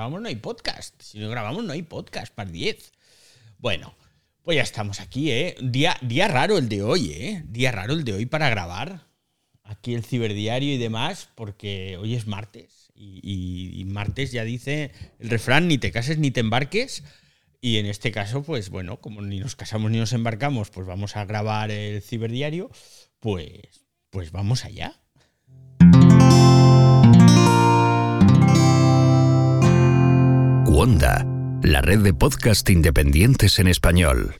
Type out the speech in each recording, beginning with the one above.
grabamos no hay podcast. Si no grabamos no hay podcast, para 10. Bueno, pues ya estamos aquí, ¿eh? Día, día raro el de hoy, ¿eh? Día raro el de hoy para grabar. Aquí el ciberdiario y demás, porque hoy es martes. Y, y martes ya dice el refrán, ni te cases ni te embarques. Y en este caso, pues bueno, como ni nos casamos ni nos embarcamos, pues vamos a grabar el ciberdiario, pues, pues vamos allá. La red de podcast independientes en español.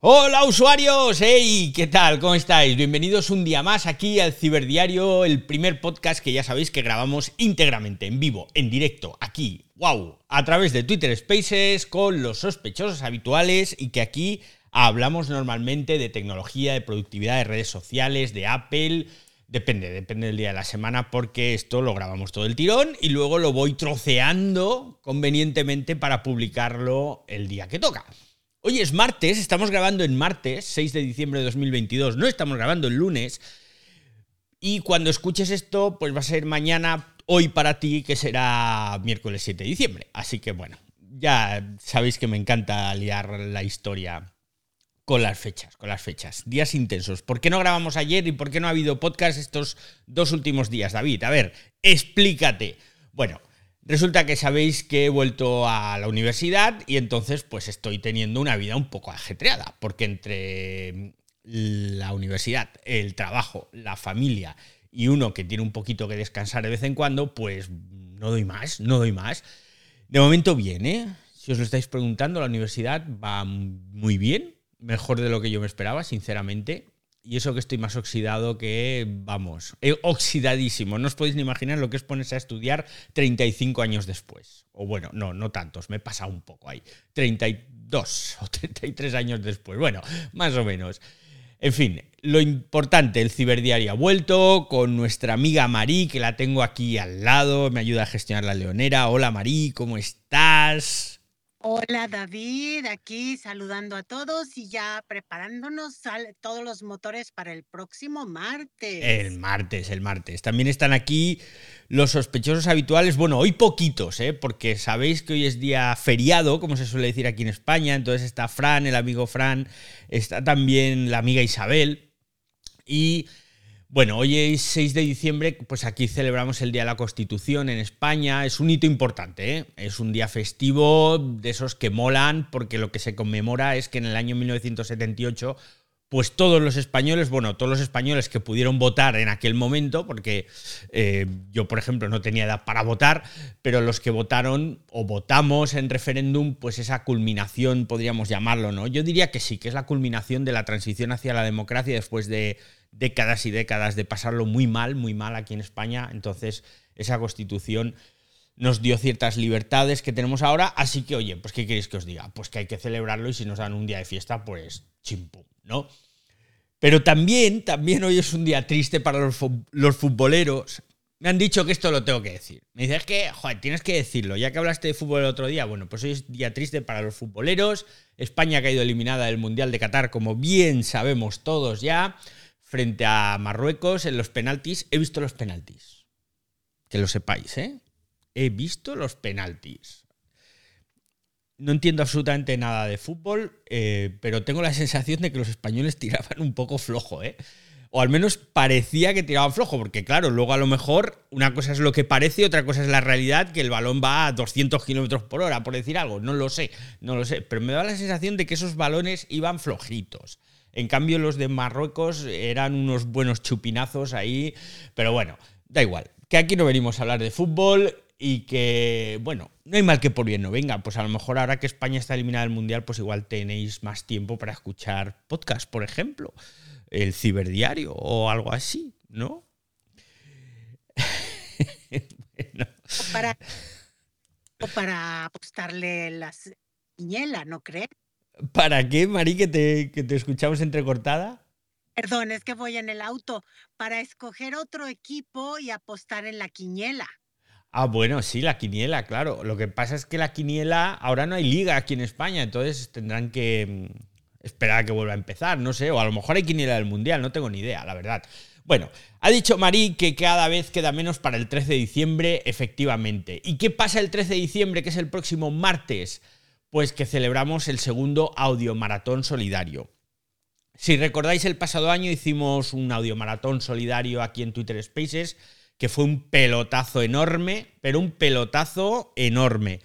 Hola usuarios, hey, ¿qué tal? ¿Cómo estáis? Bienvenidos un día más aquí al Ciberdiario, el primer podcast que ya sabéis que grabamos íntegramente, en vivo, en directo, aquí, wow, a través de Twitter Spaces, con los sospechosos habituales y que aquí hablamos normalmente de tecnología, de productividad, de redes sociales, de Apple, Depende, depende del día de la semana porque esto lo grabamos todo el tirón y luego lo voy troceando convenientemente para publicarlo el día que toca. Hoy es martes, estamos grabando en martes, 6 de diciembre de 2022, no estamos grabando el lunes. Y cuando escuches esto, pues va a ser mañana, hoy para ti, que será miércoles 7 de diciembre. Así que bueno, ya sabéis que me encanta liar la historia con las fechas, con las fechas. Días intensos. ¿Por qué no grabamos ayer y por qué no ha habido podcast estos dos últimos días, David? A ver, explícate. Bueno, resulta que sabéis que he vuelto a la universidad y entonces pues estoy teniendo una vida un poco ajetreada, porque entre la universidad, el trabajo, la familia y uno que tiene un poquito que descansar de vez en cuando, pues no doy más, no doy más. De momento bien, ¿eh? Si os lo estáis preguntando, la universidad va muy bien mejor de lo que yo me esperaba, sinceramente. Y eso que estoy más oxidado que, vamos, eh, oxidadísimo. No os podéis ni imaginar lo que es ponerse a estudiar 35 años después. O bueno, no, no tantos, me he pasado un poco ahí. 32 o 33 años después. Bueno, más o menos. En fin, lo importante, el ciberdiario ha vuelto con nuestra amiga Marí, que la tengo aquí al lado, me ayuda a gestionar la leonera. Hola Marí, ¿cómo estás? Hola David, aquí saludando a todos y ya preparándonos todos los motores para el próximo martes. El martes, el martes. También están aquí los sospechosos habituales, bueno, hoy poquitos, ¿eh? porque sabéis que hoy es día feriado, como se suele decir aquí en España, entonces está Fran, el amigo Fran, está también la amiga Isabel y bueno, hoy es 6 de diciembre, pues aquí celebramos el Día de la Constitución en España. Es un hito importante, ¿eh? es un día festivo de esos que molan, porque lo que se conmemora es que en el año 1978 pues todos los españoles, bueno, todos los españoles que pudieron votar en aquel momento, porque eh, yo, por ejemplo, no tenía edad para votar, pero los que votaron o votamos en referéndum, pues esa culminación, podríamos llamarlo, ¿no? Yo diría que sí, que es la culminación de la transición hacia la democracia después de décadas y décadas de pasarlo muy mal, muy mal aquí en España. Entonces, esa constitución nos dio ciertas libertades que tenemos ahora. Así que, oye, pues, ¿qué queréis que os diga? Pues que hay que celebrarlo y si nos dan un día de fiesta, pues chimpum, ¿no? Pero también, también hoy es un día triste para los, los futboleros. Me han dicho que esto lo tengo que decir. Me dices que, joder, tienes que decirlo. Ya que hablaste de fútbol el otro día, bueno, pues hoy es día triste para los futboleros. España ha caído eliminada del Mundial de Qatar, como bien sabemos todos ya frente a Marruecos en los penaltis. He visto los penaltis. Que lo sepáis, ¿eh? He visto los penaltis. No entiendo absolutamente nada de fútbol, eh, pero tengo la sensación de que los españoles tiraban un poco flojo, ¿eh? O al menos parecía que tiraban flojo, porque claro, luego a lo mejor una cosa es lo que parece, otra cosa es la realidad, que el balón va a 200 kilómetros por hora, por decir algo. No lo sé, no lo sé. Pero me da la sensación de que esos balones iban flojitos. En cambio, los de Marruecos eran unos buenos chupinazos ahí. Pero bueno, da igual. Que aquí no venimos a hablar de fútbol y que, bueno, no hay mal que por bien no venga. Pues a lo mejor ahora que España está eliminada del Mundial, pues igual tenéis más tiempo para escuchar podcast, por ejemplo. El ciberdiario o algo así, ¿no? para, o para apostarle la piñela, ¿no crees? ¿Para qué, Mari, que te, que te escuchamos entrecortada? Perdón, es que voy en el auto. Para escoger otro equipo y apostar en la quiniela. Ah, bueno, sí, la quiniela, claro. Lo que pasa es que la quiniela, ahora no hay liga aquí en España, entonces tendrán que mm, esperar a que vuelva a empezar, no sé, o a lo mejor hay quiniela del Mundial, no tengo ni idea, la verdad. Bueno, ha dicho Marí que cada vez queda menos para el 13 de diciembre, efectivamente. ¿Y qué pasa el 13 de diciembre, que es el próximo martes? Pues que celebramos el segundo audiomaratón solidario. Si recordáis, el pasado año hicimos un audiomaratón solidario aquí en Twitter Spaces, que fue un pelotazo enorme, pero un pelotazo enorme.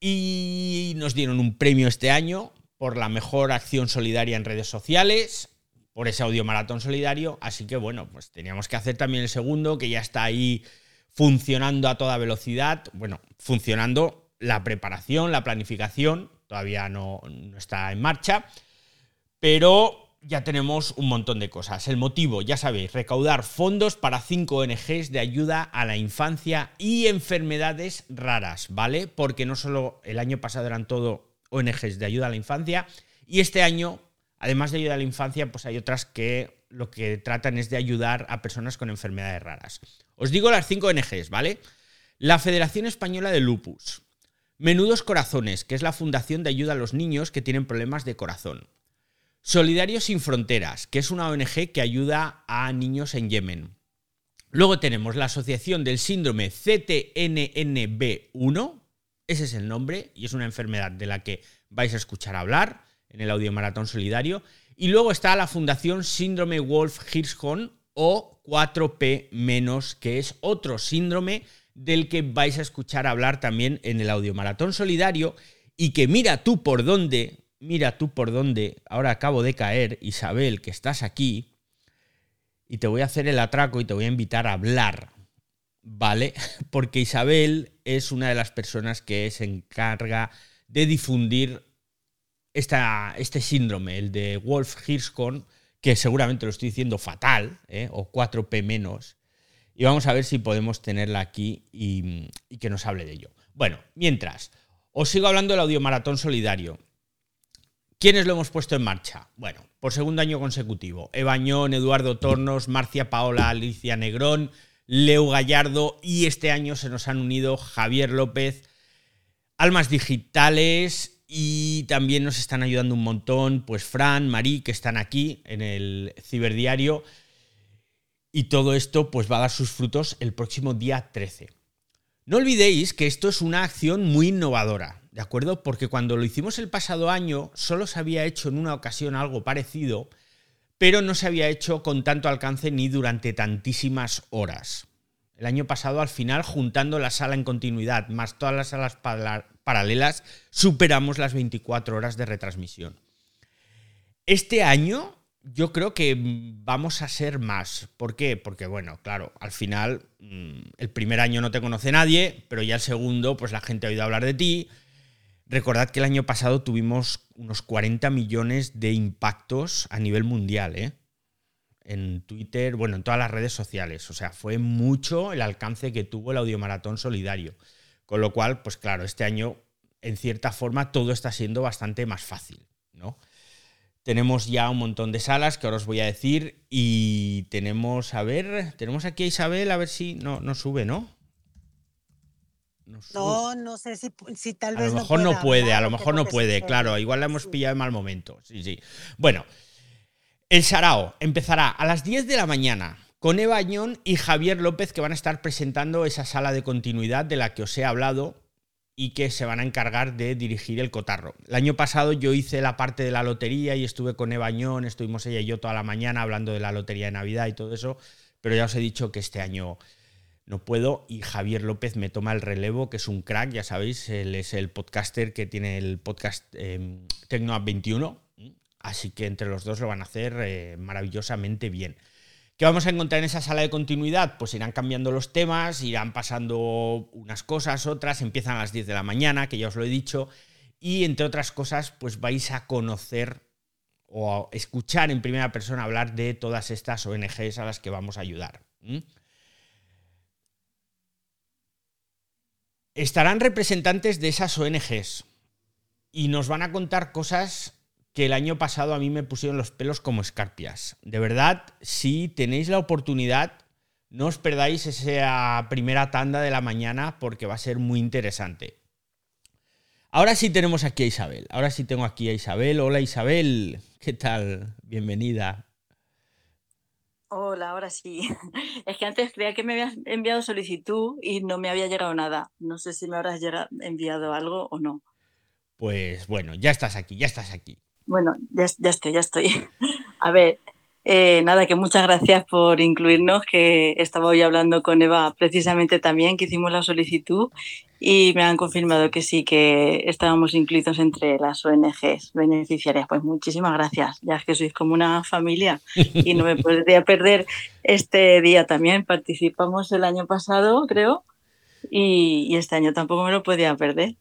Y nos dieron un premio este año por la mejor acción solidaria en redes sociales, por ese audio maratón solidario. Así que bueno, pues teníamos que hacer también el segundo, que ya está ahí funcionando a toda velocidad. Bueno, funcionando la preparación, la planificación, todavía no, no está en marcha, pero ya tenemos un montón de cosas. El motivo, ya sabéis, recaudar fondos para cinco ONGs de ayuda a la infancia y enfermedades raras, ¿vale? Porque no solo el año pasado eran todo ONGs de ayuda a la infancia, y este año, además de ayuda a la infancia, pues hay otras que lo que tratan es de ayudar a personas con enfermedades raras. Os digo las cinco ONGs, ¿vale? La Federación Española de Lupus. Menudos Corazones, que es la fundación de ayuda a los niños que tienen problemas de corazón. Solidarios sin Fronteras, que es una ONG que ayuda a niños en Yemen. Luego tenemos la Asociación del Síndrome CTNNB1, ese es el nombre, y es una enfermedad de la que vais a escuchar hablar en el Audio Maratón Solidario. Y luego está la Fundación Síndrome Wolf-Hirschhorn o 4P-, que es otro síndrome del que vais a escuchar hablar también en el Audio Maratón Solidario y que mira tú por dónde mira tú por dónde ahora acabo de caer, Isabel, que estás aquí, y te voy a hacer el atraco y te voy a invitar a hablar, ¿vale? Porque Isabel es una de las personas que se encarga de difundir esta, este síndrome, el de Wolf-Hirschhorn, que seguramente lo estoy diciendo fatal, ¿eh? o 4P menos, y vamos a ver si podemos tenerla aquí y, y que nos hable de ello. Bueno, mientras, os sigo hablando del audiomaratón solidario. ¿Quiénes lo hemos puesto en marcha? Bueno, por segundo año consecutivo. Ebañón, Eduardo Tornos, Marcia Paola, Alicia Negrón, Leo Gallardo y este año se nos han unido Javier López, Almas Digitales y también nos están ayudando un montón, pues Fran, Marí, que están aquí en el ciberdiario. Y todo esto pues va a dar sus frutos el próximo día 13. No olvidéis que esto es una acción muy innovadora. ¿De acuerdo? Porque cuando lo hicimos el pasado año, solo se había hecho en una ocasión algo parecido, pero no se había hecho con tanto alcance ni durante tantísimas horas. El año pasado, al final, juntando la sala en continuidad más todas las salas paralelas, superamos las 24 horas de retransmisión. Este año yo creo que vamos a ser más. ¿Por qué? Porque, bueno, claro, al final mm, el primer año no te conoce nadie, pero ya el segundo, pues la gente ha oído hablar de ti, Recordad que el año pasado tuvimos unos 40 millones de impactos a nivel mundial, ¿eh? En Twitter, bueno, en todas las redes sociales. O sea, fue mucho el alcance que tuvo el Audiomaratón Solidario. Con lo cual, pues claro, este año, en cierta forma, todo está siendo bastante más fácil, ¿no? Tenemos ya un montón de salas que ahora os voy a decir. Y tenemos, a ver, tenemos aquí a Isabel, a ver si no, no sube, ¿no? No, no sé si, tal vez. A lo mejor no, puede, a lo mejor no puede, claro. Igual la hemos pillado en mal momento. Sí, sí. Bueno, el Sarao empezará a las 10 de la mañana con Eva Añón y Javier López que van a estar presentando esa sala de continuidad de la que os he hablado y que se van a encargar de dirigir el cotarro. El año pasado yo hice la parte de la lotería y estuve con Eva Añón, estuvimos ella y yo toda la mañana hablando de la lotería de Navidad y todo eso, pero ya os he dicho que este año no puedo y Javier López me toma el relevo, que es un crack, ya sabéis, él es el podcaster que tiene el podcast eh, 21, así que entre los dos lo van a hacer eh, maravillosamente bien. ¿Qué vamos a encontrar en esa sala de continuidad? Pues irán cambiando los temas, irán pasando unas cosas, otras, empiezan a las 10 de la mañana, que ya os lo he dicho, y entre otras cosas, pues vais a conocer o a escuchar en primera persona hablar de todas estas ONGs a las que vamos a ayudar estarán representantes de esas ONGs y nos van a contar cosas que el año pasado a mí me pusieron los pelos como escarpias. De verdad, si tenéis la oportunidad, no os perdáis esa primera tanda de la mañana porque va a ser muy interesante. Ahora sí tenemos aquí a Isabel. Ahora sí tengo aquí a Isabel. Hola Isabel, ¿qué tal? Bienvenida. Hola, ahora sí. Es que antes creía que me habías enviado solicitud y no me había llegado nada. No sé si me habrás enviado algo o no. Pues bueno, ya estás aquí, ya estás aquí. Bueno, ya, ya estoy, ya estoy. A ver, eh, nada, que muchas gracias por incluirnos, que estaba hoy hablando con Eva precisamente también, que hicimos la solicitud y me han confirmado que sí, que estábamos incluidos entre las ONGs beneficiarias. Pues muchísimas gracias, ya es que sois como una familia y no me podría perder este día también. Participamos el año pasado, creo, y, y este año tampoco me lo podía perder.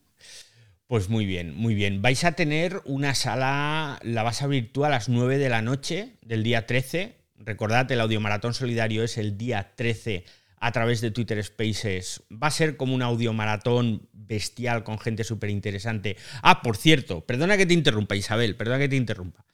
Pues muy bien, muy bien. Vais a tener una sala, la vas a tú a las 9 de la noche del día 13. Recordad, el audiomaratón solidario es el día 13 a través de Twitter Spaces. Va a ser como un audiomaratón bestial con gente súper interesante. Ah, por cierto, perdona que te interrumpa, Isabel, perdona que te interrumpa.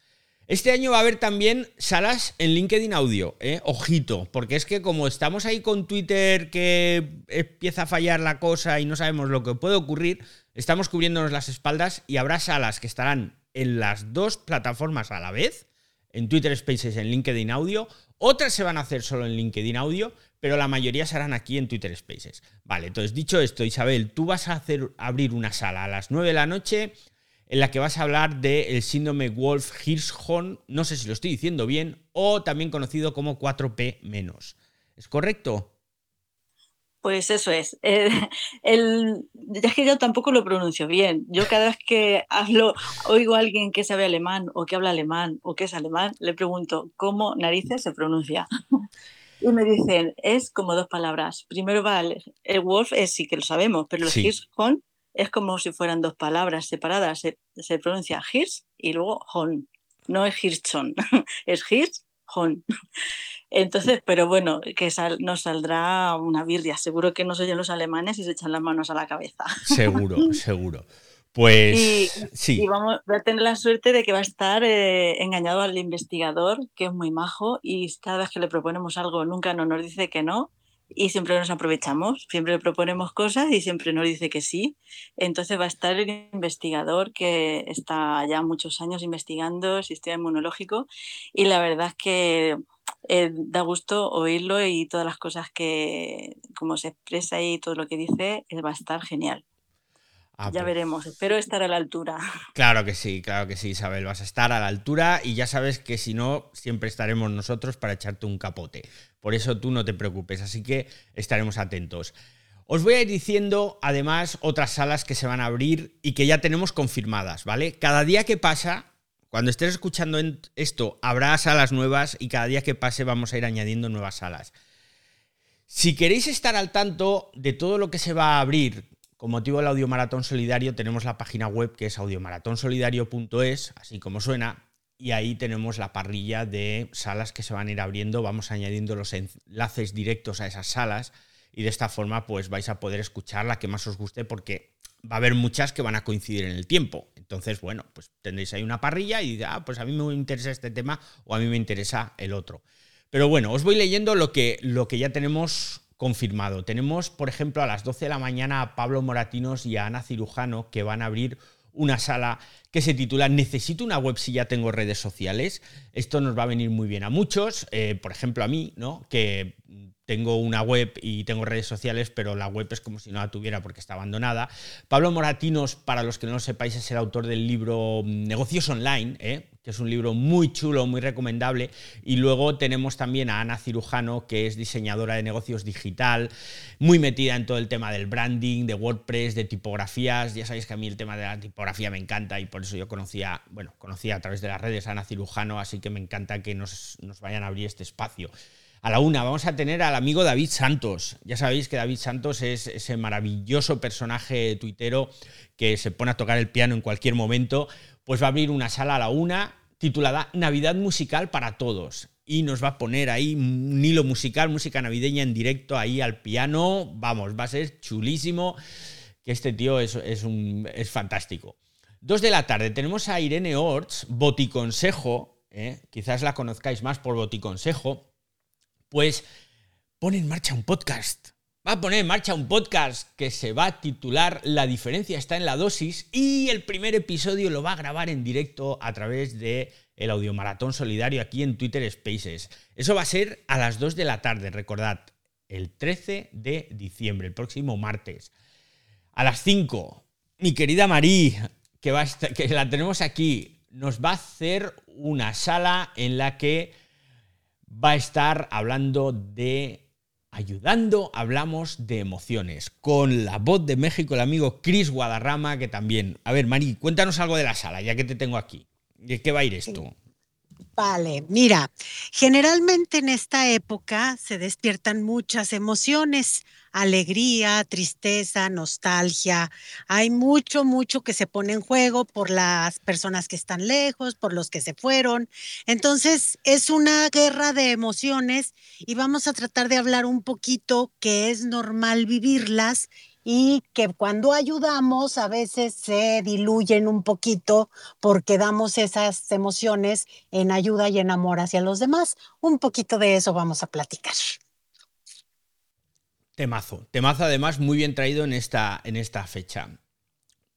Este año va a haber también salas en LinkedIn Audio, ¿eh? ojito, porque es que como estamos ahí con Twitter que empieza a fallar la cosa y no sabemos lo que puede ocurrir, estamos cubriéndonos las espaldas y habrá salas que estarán en las dos plataformas a la vez, en Twitter Spaces, en LinkedIn Audio, otras se van a hacer solo en LinkedIn Audio, pero la mayoría serán aquí en Twitter Spaces. Vale, entonces dicho esto, Isabel, tú vas a hacer abrir una sala a las 9 de la noche en la que vas a hablar del síndrome Wolf-Hirschhorn, no sé si lo estoy diciendo bien, o también conocido como 4P-. ¿Es correcto? Pues eso es. Eh, el, ya es que yo tampoco lo pronuncio bien. Yo cada vez que hablo, oigo a alguien que sabe alemán o que habla alemán o que es alemán, le pregunto cómo narices se pronuncia. Y me dicen, es como dos palabras. Primero va el, Wolf, es sí que lo sabemos, pero el sí es como si fueran dos palabras separadas. Se, pronuncia Hirsch y luego Hon. No es Hirschon, es Hirsch, Hon. Entonces, pero bueno, que nos saldrá una birria. Seguro que no se oyen los alemanes y se echan las manos a la cabeza. Seguro, seguro. Pues y, sí. Y vamos a tener la suerte de que va a estar eh, engañado al investigador, que es muy majo, y cada vez que le proponemos algo nunca no nos dice que no, y siempre nos aprovechamos, siempre le proponemos cosas y siempre nos dice que sí. Entonces va a estar el investigador que está ya muchos años investigando sistema inmunológico y la verdad es que eh, da gusto oírlo y todas las cosas que, como se expresa y todo lo que dice, eh, va a estar genial. Ah, ya pues. veremos, espero estar a la altura. Claro que sí, claro que sí, Isabel, vas a estar a la altura y ya sabes que si no, siempre estaremos nosotros para echarte un capote. Por eso tú no te preocupes, así que estaremos atentos. Os voy a ir diciendo además otras salas que se van a abrir y que ya tenemos confirmadas, ¿vale? Cada día que pasa, cuando estés escuchando esto, habrá salas nuevas y cada día que pase vamos a ir añadiendo nuevas salas. Si queréis estar al tanto de todo lo que se va a abrir con motivo del Audiomaratón Solidario tenemos la página web que es audiomaratonsolidario.es, así como suena, y ahí tenemos la parrilla de salas que se van a ir abriendo, vamos añadiendo los enlaces directos a esas salas y de esta forma pues vais a poder escuchar la que más os guste porque va a haber muchas que van a coincidir en el tiempo. Entonces, bueno, pues tendréis ahí una parrilla y ah, pues a mí me interesa este tema o a mí me interesa el otro. Pero bueno, os voy leyendo lo que, lo que ya tenemos confirmado. Tenemos, por ejemplo, a las 12 de la mañana a Pablo Moratinos y a Ana Cirujano que van a abrir una sala que se titula Necesito una web si ya tengo redes sociales. Esto nos va a venir muy bien a muchos, eh, por ejemplo a mí, ¿no? Que tengo una web y tengo redes sociales, pero la web es como si no la tuviera porque está abandonada. Pablo Moratinos, para los que no lo sepáis, es el autor del libro Negocios Online, ¿eh? que es un libro muy chulo, muy recomendable. Y luego tenemos también a Ana Cirujano, que es diseñadora de negocios digital, muy metida en todo el tema del branding, de WordPress, de tipografías. Ya sabéis que a mí el tema de la tipografía me encanta y por eso yo conocía, bueno, conocía a través de las redes a Ana Cirujano, así que me encanta que nos, nos vayan a abrir este espacio. A la una vamos a tener al amigo David Santos. Ya sabéis que David Santos es ese maravilloso personaje tuitero que se pone a tocar el piano en cualquier momento. Pues va a abrir una sala a la una titulada Navidad musical para todos. Y nos va a poner ahí un hilo musical, música navideña en directo ahí al piano. Vamos, va a ser chulísimo. Que este tío es, un, es fantástico. Dos de la tarde tenemos a Irene Orts, Boticonsejo. ¿eh? quizás la conozcáis más por Boticonsejo pues pone en marcha un podcast. Va a poner en marcha un podcast que se va a titular La diferencia está en la dosis y el primer episodio lo va a grabar en directo a través de el audiomaratón solidario aquí en Twitter Spaces. Eso va a ser a las 2 de la tarde, recordad, el 13 de diciembre, el próximo martes. A las 5, mi querida Marí, que, que la tenemos aquí, nos va a hacer una sala en la que va a estar hablando de ayudando, hablamos de emociones. Con la voz de México, el amigo Chris Guadarrama, que también. A ver, Mari, cuéntanos algo de la sala, ya que te tengo aquí. ¿De qué va a ir esto? Vale, mira, generalmente en esta época se despiertan muchas emociones, alegría, tristeza, nostalgia. Hay mucho, mucho que se pone en juego por las personas que están lejos, por los que se fueron. Entonces, es una guerra de emociones y vamos a tratar de hablar un poquito que es normal vivirlas y que cuando ayudamos a veces se diluyen un poquito porque damos esas emociones en ayuda y en amor hacia los demás. Un poquito de eso vamos a platicar. Temazo, temazo además muy bien traído en esta, en esta fecha.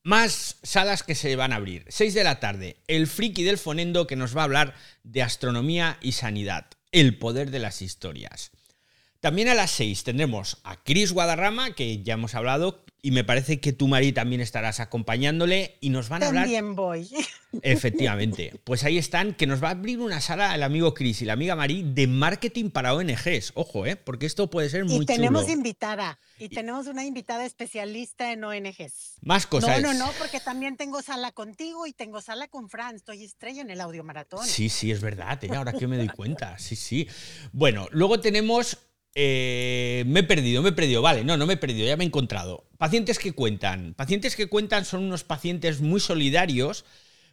Más salas que se van a abrir. 6 de la tarde, el friki del fonendo que nos va a hablar de astronomía y sanidad, el poder de las historias. También a las 6 tendremos a Chris Guadarrama, que ya hemos hablado, y me parece que tú, Mari, también estarás acompañándole y nos van a hablar. También voy. Efectivamente. Pues ahí están, que nos va a abrir una sala el amigo Chris y la amiga Mari de marketing para ONGs. Ojo, ¿eh? Porque esto puede ser muy Y tenemos invitada. Y tenemos una invitada especialista en ONGs. Más cosas. No, no, no, porque también tengo sala contigo y tengo sala con Fran. Estoy estrella en el audio maratón. Sí, sí, es verdad. ¿eh? Ahora que me doy cuenta. Sí, sí. Bueno, luego tenemos eh, me he perdido, me he perdido. Vale, no, no me he perdido, ya me he encontrado. Pacientes que cuentan. Pacientes que cuentan son unos pacientes muy solidarios,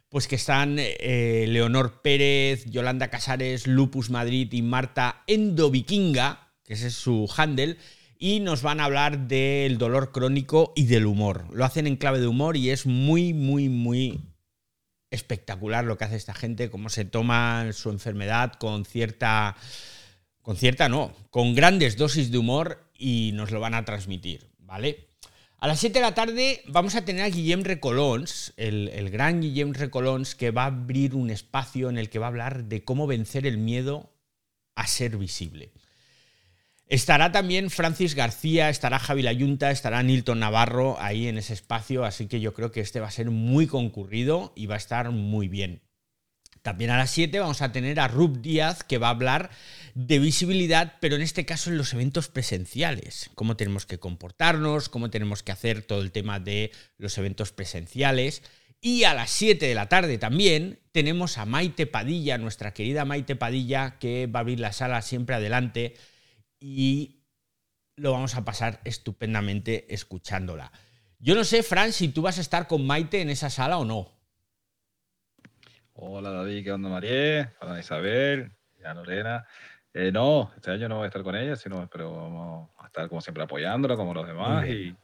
pues que están eh, Leonor Pérez, Yolanda Casares, Lupus Madrid y Marta Endovikinga, que ese es su handle, y nos van a hablar del dolor crónico y del humor. Lo hacen en clave de humor y es muy, muy, muy espectacular lo que hace esta gente, cómo se toma su enfermedad con cierta con cierta no, con grandes dosis de humor y nos lo van a transmitir, ¿vale? A las 7 de la tarde vamos a tener a Guillem Recolons, el, el, gran Guillem Recolons, que va a abrir un espacio en el que va a hablar de cómo vencer el miedo a ser visible. Estará también Francis García, estará Javi Layunta, estará Nilton Navarro ahí en ese espacio, así que yo creo que este va a ser muy concurrido y va a estar muy bien. También a las 7 vamos a tener a Rub Díaz que va a hablar de visibilidad, pero en este caso en los eventos presenciales. Cómo tenemos que comportarnos, cómo tenemos que hacer todo el tema de los eventos presenciales. Y a las 7 de la tarde también tenemos a Maite Padilla, nuestra querida Maite Padilla, que va a abrir la sala siempre adelante y lo vamos a pasar estupendamente escuchándola. Yo no sé, Fran, si tú vas a estar con Maite en esa sala o no. Hola David, ¿qué onda María? Hola Isabel, ya Lorena. Eh, no, este año no voy a estar con ella, sino pero vamos a estar como siempre apoyándola como los demás y,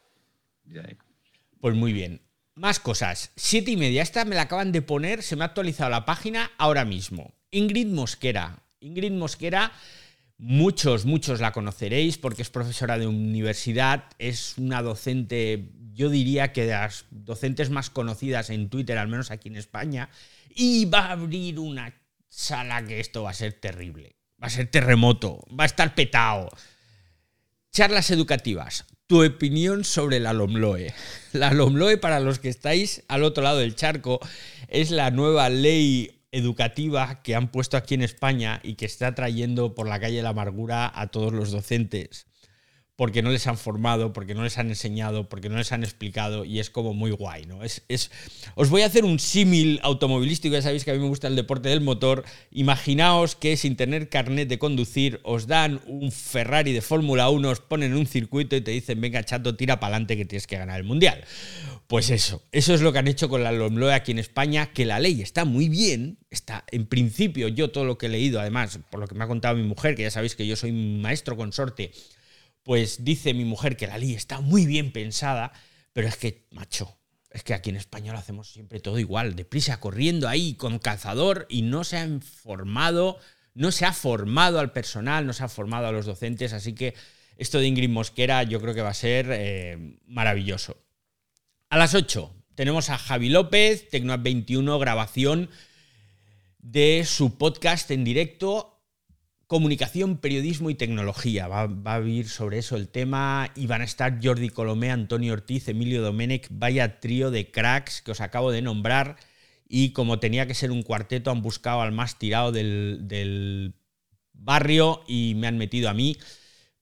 Pues muy bien. Más cosas. Siete y media. Esta me la acaban de poner, se me ha actualizado la página ahora mismo. Ingrid Mosquera. Ingrid Mosquera, muchos, muchos la conoceréis porque es profesora de universidad, es una docente, yo diría que de las docentes más conocidas en Twitter, al menos aquí en España y va a abrir una sala que esto va a ser terrible. Va a ser terremoto, va a estar petado. Charlas educativas. Tu opinión sobre la LOMLOE. La LOMLOE, para los que estáis al otro lado del charco, es la nueva ley educativa que han puesto aquí en España y que está trayendo por la calle la amargura a todos los docentes porque no les han formado, porque no les han enseñado, porque no les han explicado y es como muy guay, ¿no? Es, es... Os voy a hacer un símil automovilístico, ya sabéis que a mí me gusta el deporte del motor. Imaginaos que sin tener carnet de conducir os dan un Ferrari de Fórmula 1, os ponen un circuito y te dicen, venga chato, tira para adelante que tienes que ganar el Mundial. Pues eso, eso es lo que han hecho con la LOMLOE aquí en España, que la ley está muy bien, está en principio, yo todo lo que he leído, además, por lo que me ha contado mi mujer, que ya sabéis que yo soy maestro consorte, pues dice mi mujer que la ley está muy bien pensada, pero es que, macho, es que aquí en España lo hacemos siempre todo igual, deprisa, corriendo ahí con cazador y no se ha formado, no se ha formado al personal, no se ha formado a los docentes, así que esto de Ingrid Mosquera yo creo que va a ser eh, maravilloso. A las 8 tenemos a Javi López, Tecnoat 21, grabación de su podcast en directo Comunicación, periodismo y tecnología. Va, a vivir sobre eso el tema y van a estar Jordi Colomé, Antonio Ortiz, Emilio Domenech, vaya trío de cracks que os acabo de nombrar. Y como tenía que ser un cuarteto, han buscado al más tirado del, barrio y me han metido a mí.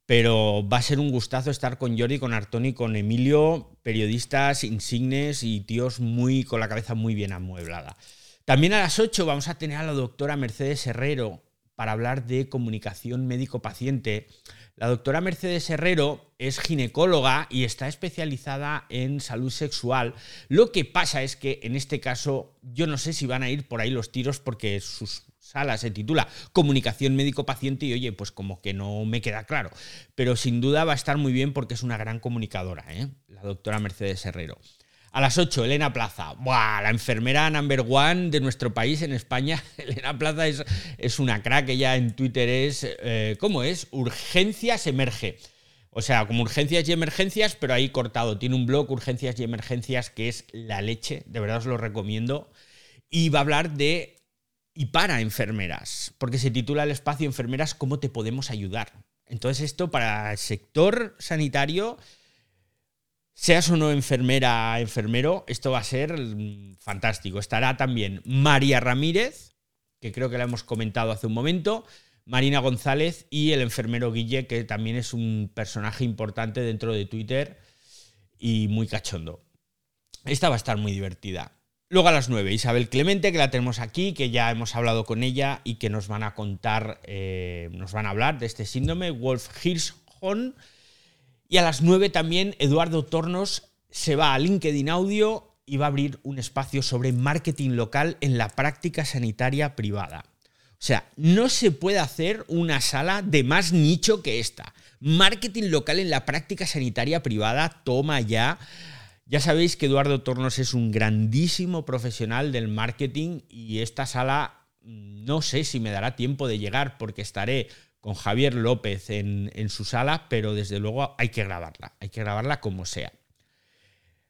Pero va a ser un gustazo estar con Jordi, con Artoni, con Emilio, periodistas insignes y tíos muy con la cabeza muy bien amueblada. También a las 8 vamos a tener a la doctora Mercedes Herrero, para hablar de comunicación médico-paciente. La doctora Mercedes Herrero es ginecóloga y está especializada en salud sexual. Lo que pasa es que en este caso yo no sé si van a ir por ahí los tiros porque su sala se titula Comunicación médico-paciente y oye, pues como que no me queda claro. Pero sin duda va a estar muy bien porque es una gran comunicadora, ¿eh? Doctora Mercedes Herrero. A las 8, Elena Plaza. Buah, la enfermera number one de nuestro país en España. Elena Plaza es, es una crack. Ella en Twitter es. Eh, ¿Cómo es? Urgencias emerge. O sea, como urgencias y emergencias, pero ahí cortado. Tiene un blog, Urgencias y Emergencias, que es la leche. De verdad os lo recomiendo. Y va a hablar de. Y para enfermeras. Porque se titula el espacio Enfermeras, ¿cómo te podemos ayudar? Entonces, esto para el sector sanitario Seas o no enfermera, enfermero, esto va a ser mm, fantástico. Estará también María Ramírez, que creo que la hemos comentado hace un momento, Marina González y el enfermero Guille, que también es un personaje importante dentro de Twitter y muy cachondo. Esta va a estar muy divertida. Luego a las 9, Isabel Clemente, que la tenemos aquí, que ya hemos hablado con ella y que nos van a contar, eh, nos van a hablar de este síndrome, Wolf Hirschhorn y a las 9 también Eduardo Tornos se va a LinkedIn Audio y va a abrir un espacio sobre marketing local en la práctica sanitaria privada. O sea, no se puede hacer una sala de más nicho que esta. Marketing local en la práctica sanitaria privada, toma ya. Ya sabéis que Eduardo Tornos es un grandísimo profesional del marketing y esta sala mm, no sé si me dará tiempo de llegar porque estaré con Javier López en, su sala, pero desde luego hay que grabarla, hay que grabarla como sea.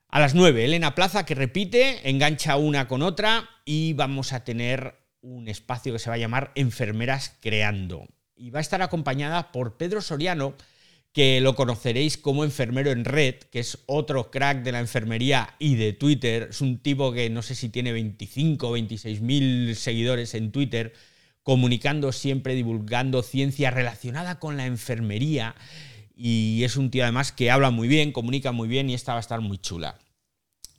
A las 9, Elena Plaza que repite, engancha una con otra y vamos a tener un espacio que se va a llamar Enfermeras Creando. Y va a estar acompañada por Pedro Soriano, que lo conoceréis como enfermero en red, que es otro crack de la enfermería y de Twitter. Es un tipo que no sé si tiene 25 o 26 mil seguidores en Twitter comunicando siempre, divulgando ciencia relacionada con la enfermería. Y es un tío además que habla muy bien, comunica muy bien y esta va a estar muy chula.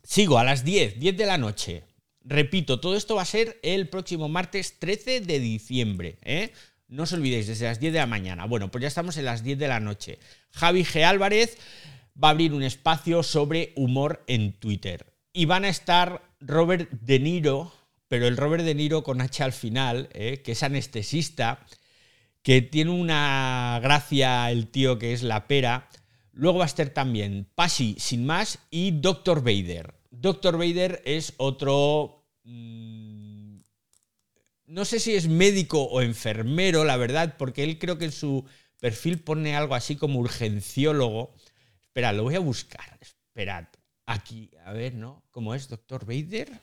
Sigo a las 10, 10 de la noche. Repito, todo esto va a ser el próximo martes 13 de diciembre. ¿eh? No os olvidéis, desde las 10 de la mañana. Bueno, pues ya estamos en las 10 de la noche. Javi G. Álvarez va a abrir un espacio sobre humor en Twitter. Y van a estar Robert De Niro, pero el Robert De Niro con H al final, eh, que es anestesista, que tiene una gracia el tío que es la pera. Luego va a estar también Pasi sin más y Dr. Vader. Dr. Vader es otro... Mm, no sé si es médico o enfermero, la verdad, porque él creo que en su perfil pone algo así como urgenciólogo. Espera, lo voy a buscar. Esperad. Aquí, a ver, ¿no? ¿Cómo es Dr. Vader?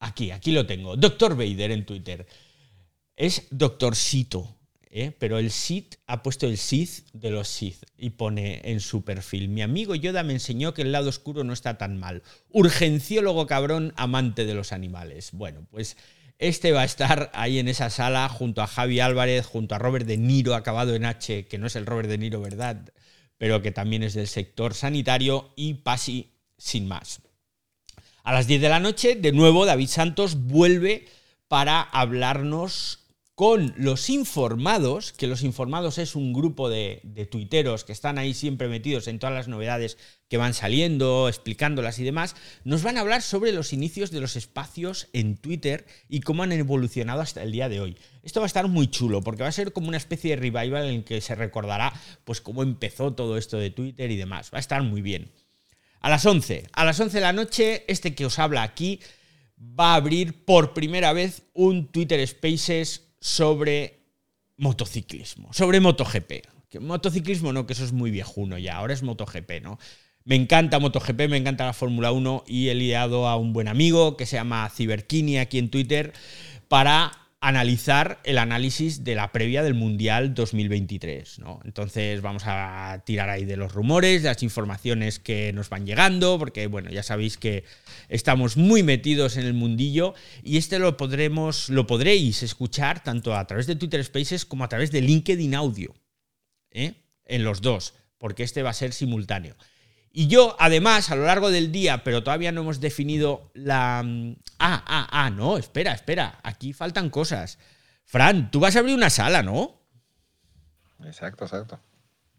Aquí, aquí lo tengo. Doctor Vader en Twitter. Es Doctor Sito, ¿eh? pero el Sith ha puesto el Sith de los Sith y pone en su perfil: Mi amigo Yoda me enseñó que el lado oscuro no está tan mal. Urgenciólogo cabrón, amante de los animales. Bueno, pues este va a estar ahí en esa sala junto a Javi Álvarez, junto a Robert De Niro, acabado en H, que no es el Robert De Niro, ¿verdad? Pero que también es del sector sanitario, y Pasi sin más. A las 10 de la noche, de nuevo, David Santos vuelve para hablarnos con los informados, que los informados es un grupo de, tuiteros que están ahí siempre metidos en todas las novedades que van saliendo, explicándolas y demás, nos van a hablar sobre los inicios de los espacios en Twitter y cómo han evolucionado hasta el día de hoy. Esto va a estar muy chulo porque va a ser como una especie de revival en el que se recordará pues cómo empezó todo esto de Twitter y demás. Va a estar muy bien. A las 11, a las 11 de la noche, este que os habla aquí va a abrir por primera vez un Twitter Spaces sobre motociclismo, sobre MotoGP. Que motociclismo no, que eso es muy viejuno ya, ahora es MotoGP, ¿no? Me encanta MotoGP, me encanta la Fórmula 1 y he liado a un buen amigo que se llama Ciberkini aquí en Twitter para analizar el análisis de la previa del Mundial 2023. ¿no? Entonces vamos a tirar ahí de los rumores, de las informaciones que nos van llegando, porque bueno, ya sabéis que estamos muy metidos en el mundillo y este lo podremos, lo podréis escuchar tanto a través de Twitter Spaces como a través de LinkedIn Audio. ¿eh? En los dos, porque este va a ser simultáneo. Y yo, además, a lo largo del día, pero todavía no hemos definido la... Mm, ah, ah, ah, no, espera, espera, aquí faltan cosas. Fran, tú vas a abrir una sala, ¿no? Exacto, exacto.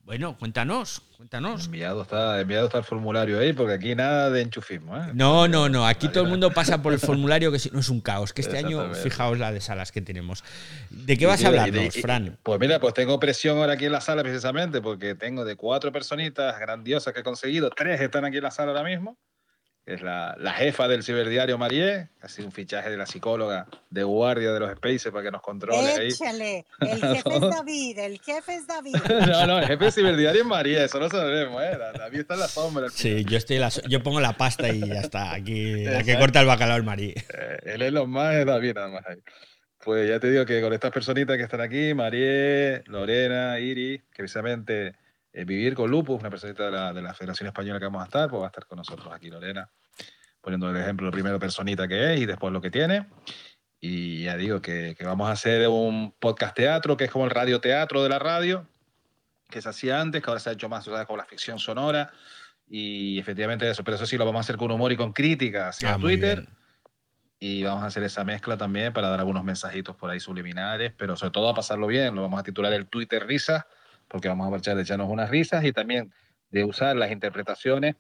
Bueno, cuéntanos, cuéntanos. Enviado está, enviado está el formulario ahí, porque aquí nada de enchufismo. ¿eh? No, no, no. Aquí todo el mundo pasa por el formulario, que si no es un caos. Que este año, fijaos la de salas que tenemos. ¿De qué vas a hablarnos, Fran? Pues mira, pues tengo presión ahora aquí en la sala precisamente, porque tengo de cuatro personitas grandiosas que he conseguido, tres están aquí en la sala ahora mismo es la, jefa del ciberdiario Marie, casi un fichaje de la psicóloga de guardia de los spaces para que nos controle Échale, el jefe es David, el jefe es David. no, no, el jefe del ciberdiario es Marie, eso no sabemos, ¿eh? David está en la sombra. Sí, yo, estoy yo pongo la pasta y ya está, aquí la que corta el bacalao es Marie. Eh, él es lo más, es David nada más ahí. Pues ya te digo que con estas personitas que están aquí, Marie, Lorena, Iri, que precisamente eh, Vivir con Lupus, una personita de la, de la Federación Española que vamos a estar, pues va a estar con nosotros aquí Lorena poniendo el ejemplo, lo primero personita que es y después lo que tiene. Y ya digo que, que vamos a hacer un podcast teatro, que es como el radioteatro de la radio, que se hacía antes, que ahora se ha hecho más ¿sabes? con la ficción sonora. Y efectivamente eso, pero eso sí lo vamos a hacer con humor y con crítica hacia ah, Twitter. Y vamos a hacer esa mezcla también para dar algunos mensajitos por ahí subliminares, pero sobre todo a pasarlo bien. Lo vamos a titular el Twitter Risas, porque vamos a marchar de echarnos unas risas y también de usar las interpretaciones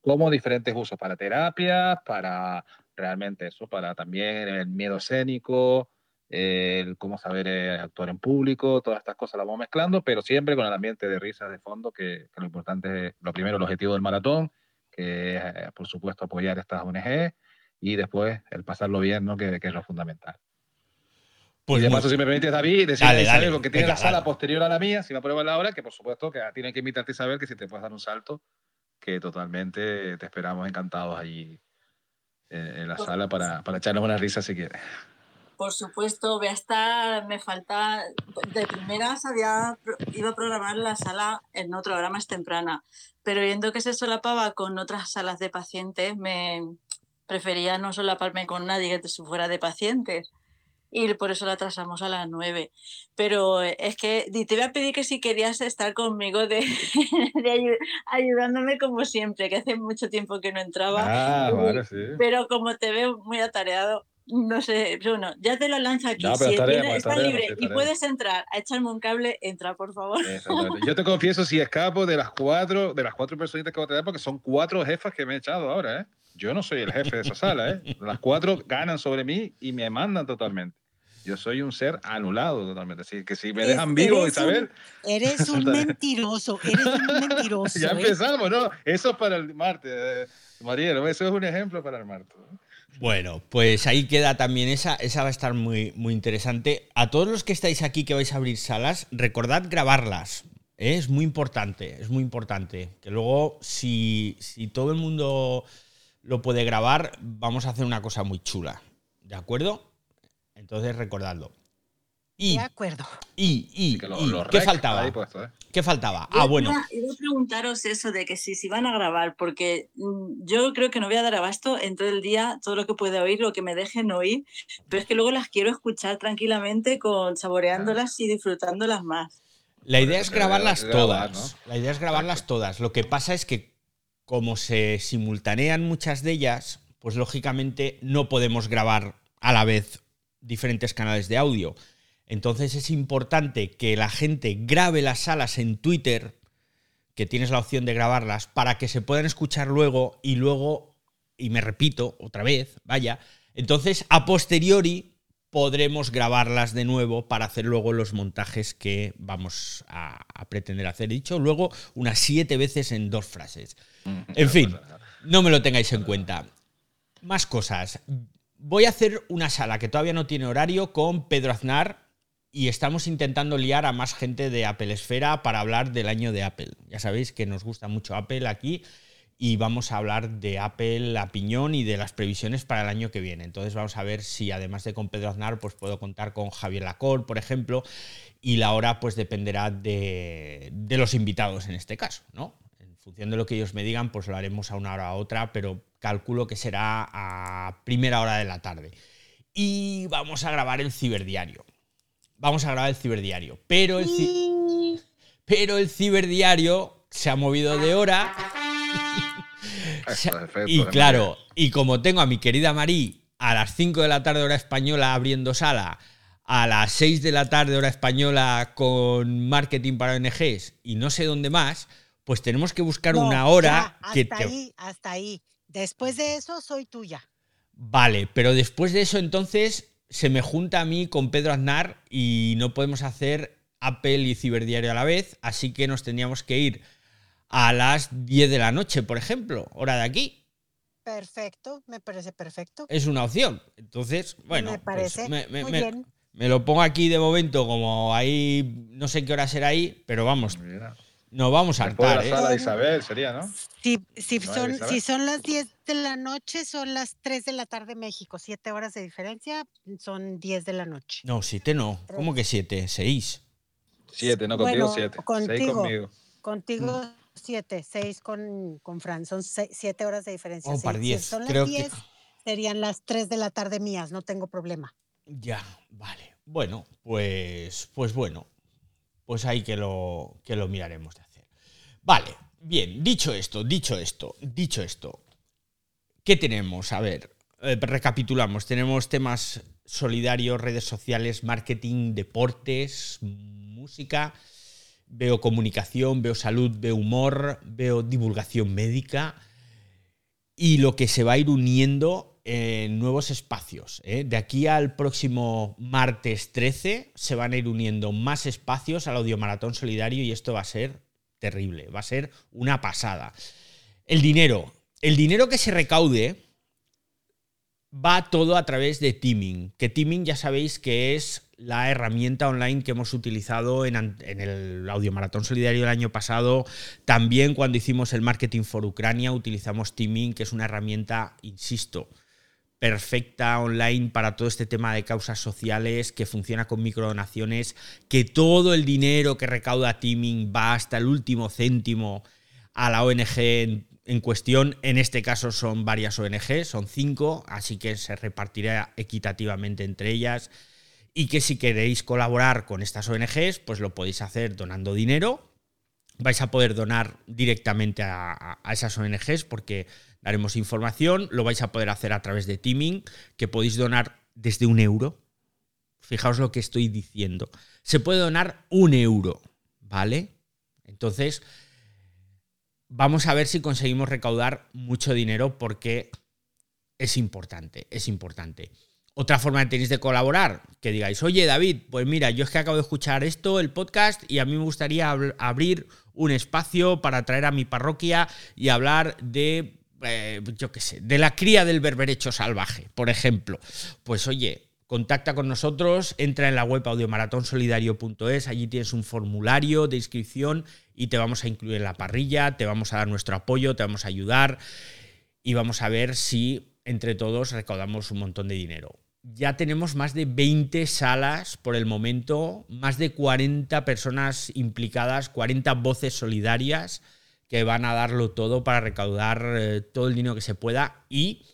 como diferentes usos para terapia, para realmente eso, para también el miedo escénico, el cómo saber eh, actuar en público, todas estas cosas las vamos mezclando, pero siempre con el ambiente de risas de fondo, que, lo importante es, lo primero, el objetivo del maratón, que es, eh, por supuesto, apoyar estas ONG, y después el pasarlo bien, ¿no? que, es lo fundamental. Pues y de paso, si me permites, David, decir dale, que tiene la sala posterior a la mía, si me apruebas la hora, que por supuesto que tiene que invitarte a saber que si te puedes dar un salto que totalmente te esperamos encantados allí en, la sala para, para, echarnos una risa si quieres. Por supuesto, voy a estar, me falta, de primeras había, iba a programar la sala en otro hora más temprana, pero viendo que se solapaba con otras salas de pacientes, me prefería no solaparme con nadie que fuera de pacientes y por eso la atrasamos a las 9. Pero es que te voy a pedir que si querías estar conmigo de, ayudándome como siempre, que hace mucho tiempo que no entraba. Ah, vale, sí. Pero como te veo muy atareado, no sé, bueno, ya te lo lanzo aquí. si está libre y puedes entrar a echarme un cable, entra, por favor. Yo te confieso si escapo de las cuatro, de las cuatro personitas que voy a tener, porque son cuatro jefas que me he echado ahora, ¿eh? Yo no soy el jefe de esa sala, ¿eh? Las cuatro ganan sobre mí y me mandan totalmente. Yo soy un ser anulado totalmente. Así que si me dejan vivo, Isabel. eres un mentiroso, eres un mentiroso. ya ¿eh? empezamos, ¿no? Eso es para el martes, eh, María, eso es un ejemplo para el martes. Bueno, pues ahí queda también esa, esa va a estar muy, muy interesante. A todos los que estáis aquí que vais a abrir salas, recordad grabarlas. ¿eh? Es muy importante, es muy importante. Que luego, si, si todo el mundo lo puede grabar, vamos a hacer una cosa muy chula. ¿De acuerdo? Entonces, recordadlo. Y, de acuerdo. Y, y, ¿qué faltaba? ¿eh? ¿Qué faltaba? Ah, bueno. Iba, a preguntaros eso de que si, si van a grabar, porque mm, yo creo que no voy a dar abasto en todo el día todo lo que pueda oír, lo que me dejen oír, pero es que luego las quiero escuchar tranquilamente, con saboreándolas y disfrutándolas más. La idea es grabarlas todas. La idea es grabarlas todas. Lo que pasa es que como se simultanean muchas de ellas, pues lógicamente no podemos grabar a la vez diferentes canales de audio. Entonces es importante que la gente grabe las salas en Twitter, que tienes la opción de grabarlas, para que se puedan escuchar luego y luego, y me repito otra vez, vaya, entonces a posteriori podremos grabarlas de nuevo para hacer luego los montajes que vamos a, pretender hacer. He dicho luego unas siete veces en dos frases. Mm, en fin, no me lo tengáis en cuenta. Más cosas voy a hacer una sala que todavía no tiene horario con Pedro Aznar y estamos intentando liar a más gente de Apple Esfera para hablar del año de Apple. Ya sabéis que nos gusta mucho Apple aquí. y vamos a hablar de Apple a piñón y de las previsiones para el año que viene. Entonces vamos a ver si además de con Pedro Aznar, pues puedo contar con Javier Lacor, por ejemplo, y la hora pues dependerá de, de los invitados en este caso, ¿no? Función de lo que ellos me digan, pues lo haremos a una hora a otra, pero calculo que será a primera hora de la tarde. Y vamos a grabar el ciberdiario. Vamos a grabar el ciberdiario, pero el, ci- pero el ciberdiario se ha movido de hora. Y claro, y como tengo a mi querida Marí a las 5 de la tarde hora española abriendo sala, a las 6 de la tarde hora española con marketing para ONGs y no sé dónde más, pues tenemos que buscar No, una hora ya, que hasta te... ahí, hasta ahí. Después de eso, soy tuya. Vale, pero después de eso entonces se me junta a mí con Pedro Aznar y no podemos hacer Apple y Ciberdiario a la vez, así que nos tendríamos que ir a las 10 de la noche, por ejemplo, hora de aquí. Perfecto, me parece perfecto. Es una opción. Entonces, bueno, me pues parece me, me- muy me- bien. me lo pongo aquí de momento como ahí, no sé qué hora será ahí, pero vamos, Mira. Nos vamos a Después de saltar, la ¿eh? sala de Isabel sería, ¿no? Si, si, No, son, si son las 10 de la noche, son las 3 de la tarde México. 7 horas de diferencia, son 10 de la noche. No, siete no. ¿Cómo que siete? Seis. Siete, no contigo, Bueno, siete. Seis contigo. conmigo. Contigo 7, 6 con, con Fran. Son 7 horas de diferencia. Para si 10. son las que- 10, serían las 3 de la tarde mías. No tengo problema. Ya, vale. Bueno, pues, pues bueno, pues ahí que lo, que lo miraremos de hacer. Vale, bien, dicho esto, dicho esto, dicho esto, ¿qué tenemos? A ver, eh, recapitulamos. Tenemos temas solidarios, redes sociales, marketing, deportes, música. Veo comunicación, veo salud, veo humor, veo divulgación médica y lo que se va a ir uniendo en nuevos espacios. ¿eh? De aquí al próximo martes 13 se van a ir uniendo más espacios al Audiomaratón Solidario y esto va a ser terrible, va a ser una pasada. El dinero, el dinero que se recaude va todo a través de Teaming, que Teaming ya sabéis que es la herramienta online que hemos utilizado en, en el Audiomaratón Solidario el año pasado. También cuando hicimos el Marketing for Ucrania utilizamos Teaming, que es una herramienta, insisto, perfecta online para todo este tema de causas sociales, que funciona con microdonaciones, que todo el dinero que recauda Teaming va hasta el último céntimo a la ONG en, cuestión. En este caso son varias ONG, son cinco, así que se repartirá equitativamente entre ellas. Y que si queréis colaborar con estas ONGs, pues lo podéis hacer donando dinero. Vais a poder donar directamente a- a esas ONGs porque daremos información. Lo vais a poder hacer a través de Teaming, que podéis donar desde un euro. Fijaos lo que estoy diciendo. Se puede donar un euro, ¿vale? Entonces, vamos a ver si conseguimos recaudar mucho dinero porque es importante, es importante. Otra forma que tenéis de colaborar, que digáis, oye David, pues mira, yo es que acabo de escuchar esto, el podcast, y a mí me gustaría abr- abrir un espacio para traer a mi parroquia y hablar de, eh, yo qué sé, de la cría del berberecho salvaje, por ejemplo. Pues oye, contacta con nosotros, entra en la web audiomaratónsolidario.es, allí tienes un formulario de inscripción y te vamos a incluir en la parrilla, te vamos a dar nuestro apoyo, te vamos a ayudar y vamos a ver si entre todos recaudamos un montón de dinero. Ya tenemos más de 20 salas por el momento, más de 40 personas implicadas, 40 voces solidarias que van a darlo todo para recaudar eh, todo el dinero que se pueda y,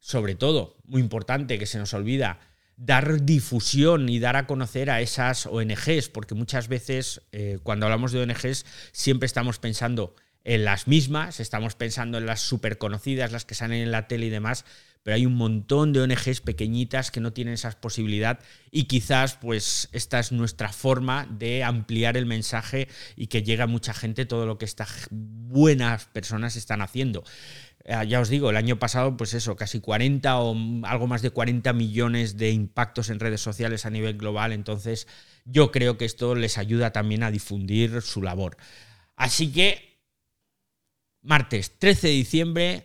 sobre todo, muy importante que se nos olvida, dar difusión y dar a conocer a esas ONGs, porque muchas veces eh, cuando hablamos de ONGs siempre estamos pensando en las mismas, estamos pensando en las súper conocidas, las que salen en la tele y demás, pero hay un montón de ONGs pequeñitas que no tienen esa posibilidad y quizás pues esta es nuestra forma de ampliar el mensaje y que llegue a mucha gente todo lo que estas buenas personas están haciendo. Eh, ya os digo, el año pasado, pues eso, casi 40 o algo más de 40 millones de impactos en redes sociales a nivel global. Entonces, yo creo que esto les ayuda también a difundir su labor. Así que, martes 13 de diciembre,